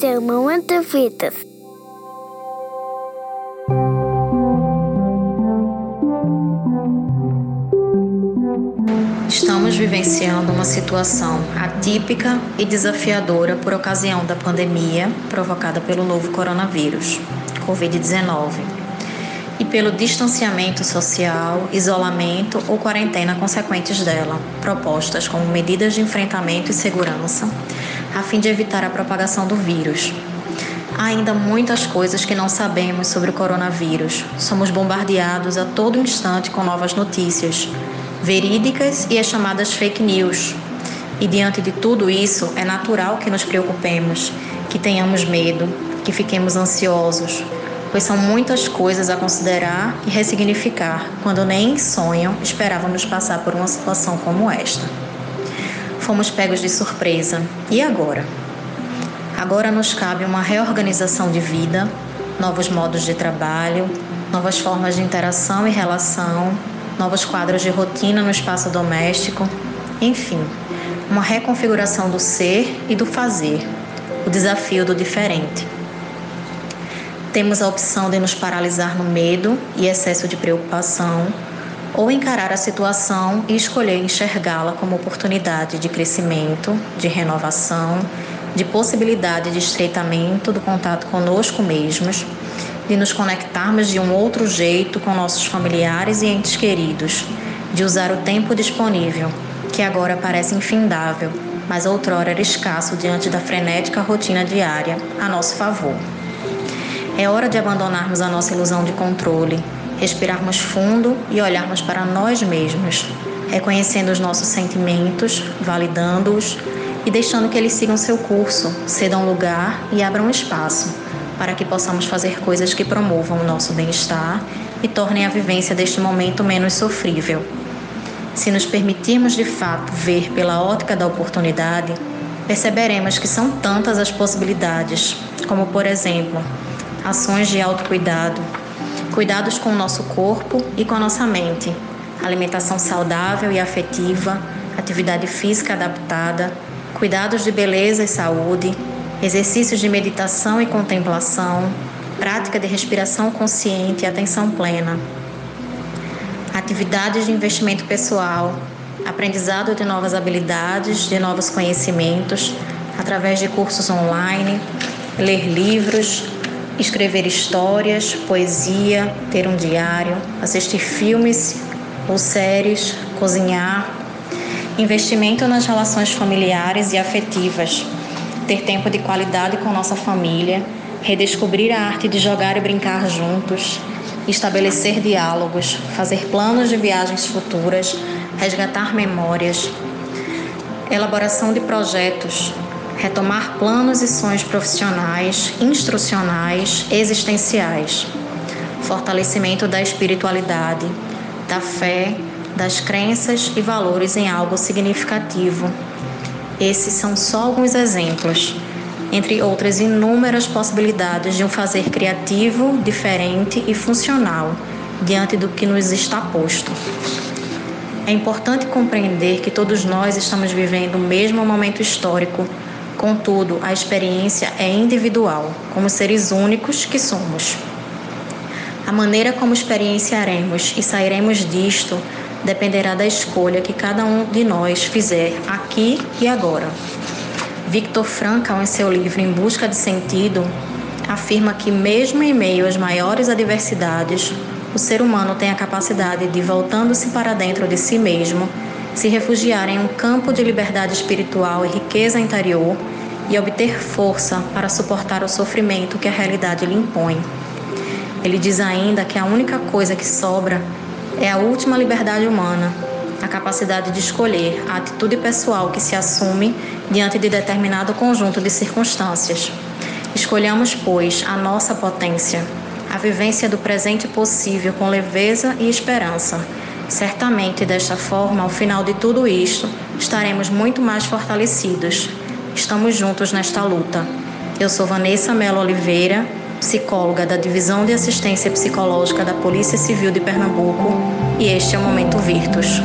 O Momento Fitas. Estamos vivenciando uma situação atípica e desafiadora por ocasião da pandemia provocada pelo novo coronavírus, Covid-19, e pelo distanciamento social, isolamento ou quarentena consequentes dela, propostas como medidas de enfrentamento e segurança, a fim de evitar a propagação do vírus. Há ainda muitas coisas que não sabemos sobre o coronavírus. Somos bombardeados a todo instante com novas notícias verídicas e as chamadas fake news. E diante de tudo isso, é natural que nos preocupemos, que tenhamos medo, que fiquemos ansiosos, pois são muitas coisas a considerar e ressignificar quando nem em sonho esperávamos passar por uma situação como esta. Fomos pegos de surpresa. E agora? Agora nos cabe uma reorganização de vida, novos modos de trabalho, novas formas de interação e relação, novos quadros de rotina no espaço doméstico, enfim, uma reconfiguração do ser e do fazer, o desafio do diferente. Temos a opção de nos paralisar no medo e excesso de preocupação, ou encarar a situação e escolher enxergá-la como oportunidade de crescimento, de renovação, de possibilidade de estreitamento do contato conosco mesmos de nos conectarmos de um outro jeito com nossos familiares e entes queridos, de usar o tempo disponível, que agora parece infindável, mas outrora era escasso diante da frenética rotina diária, a nosso favor. É hora de abandonarmos a nossa ilusão de controle, respirarmos fundo e olharmos para nós mesmos, reconhecendo os nossos sentimentos, validando-os e deixando que eles sigam seu curso, cedam lugar e abram espaço para que possamos fazer coisas que promovam o nosso bem-estar e tornem a vivência deste momento menos sofrível. Se nos permitirmos de fato ver pela ótica da oportunidade, perceberemos que são tantas as possibilidades, como por exemplo, ações de autocuidado, cuidados com o nosso corpo e com a nossa mente, alimentação saudável e afetiva, atividade física adaptada, cuidados de beleza e saúde, exercícios de meditação e contemplação, prática de respiração consciente e atenção plena, atividades de investimento pessoal, aprendizado de novas habilidades, de novos conhecimentos, através de cursos online, ler livros, escrever histórias, poesia, ter um diário, assistir filmes ou séries, cozinhar, investimento nas relações familiares e afetivas ter tempo de qualidade com nossa família, redescobrir a arte de jogar e brincar juntos, estabelecer diálogos, fazer planos de viagens futuras, resgatar memórias, elaboração de projetos, retomar planos e sonhos profissionais, instrucionais, existenciais, fortalecimento da espiritualidade, da fé, das crenças e valores em algo significativo esses são só alguns exemplos, entre outras inúmeras possibilidades de um fazer criativo, diferente e funcional diante do que nos está posto. É importante compreender que todos nós estamos vivendo o mesmo momento histórico, contudo, a experiência é individual, como seres únicos que somos. A maneira como experienciaremos e sairemos disto dependerá da escolha que cada um de nós fizer aqui e agora. Victor Frankl, em seu livro Em Busca de Sentido, afirma que, mesmo em meio às maiores adversidades, o ser humano tem a capacidade de, voltando-se para dentro de si mesmo, se refugiar em um campo de liberdade espiritual e riqueza interior e obter força para suportar o sofrimento que a realidade lhe impõe. Ele diz ainda que a única coisa que sobra é a última liberdade humana, a capacidade de escolher a atitude pessoal que se assume diante de determinado conjunto de circunstâncias. Escolhamos, pois, a nossa potência, a vivência do presente possível com leveza e esperança. Certamente, desta forma, ao final de tudo isto, estaremos muito mais fortalecidos. Estamos juntos nesta luta. Eu sou Vanessa Mello Oliveira psicóloga da Divisão de Assistência Psicológica da Polícia Civil de Pernambuco, e este é o Momento Virtus.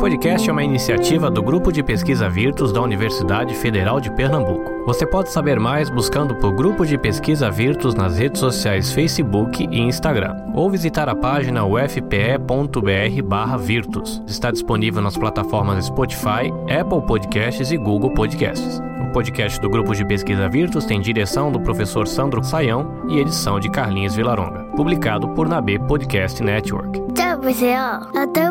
Podcast é uma iniciativa do Grupo de Pesquisa Virtus da Universidade Federal de Pernambuco. Você pode saber mais buscando por Grupo de Pesquisa Virtus nas redes sociais Facebook e Instagram, ou visitar a página ufpe.br/virtus. Está disponível nas plataformas Spotify, Apple Podcasts e Google Podcasts. O podcast do Grupo de Pesquisa Virtus tem direção do professor Sandro Saião e edição de Carlinhos Vilaronga. Publicado por Nabe Podcast Network. Tchau, pessoal. Até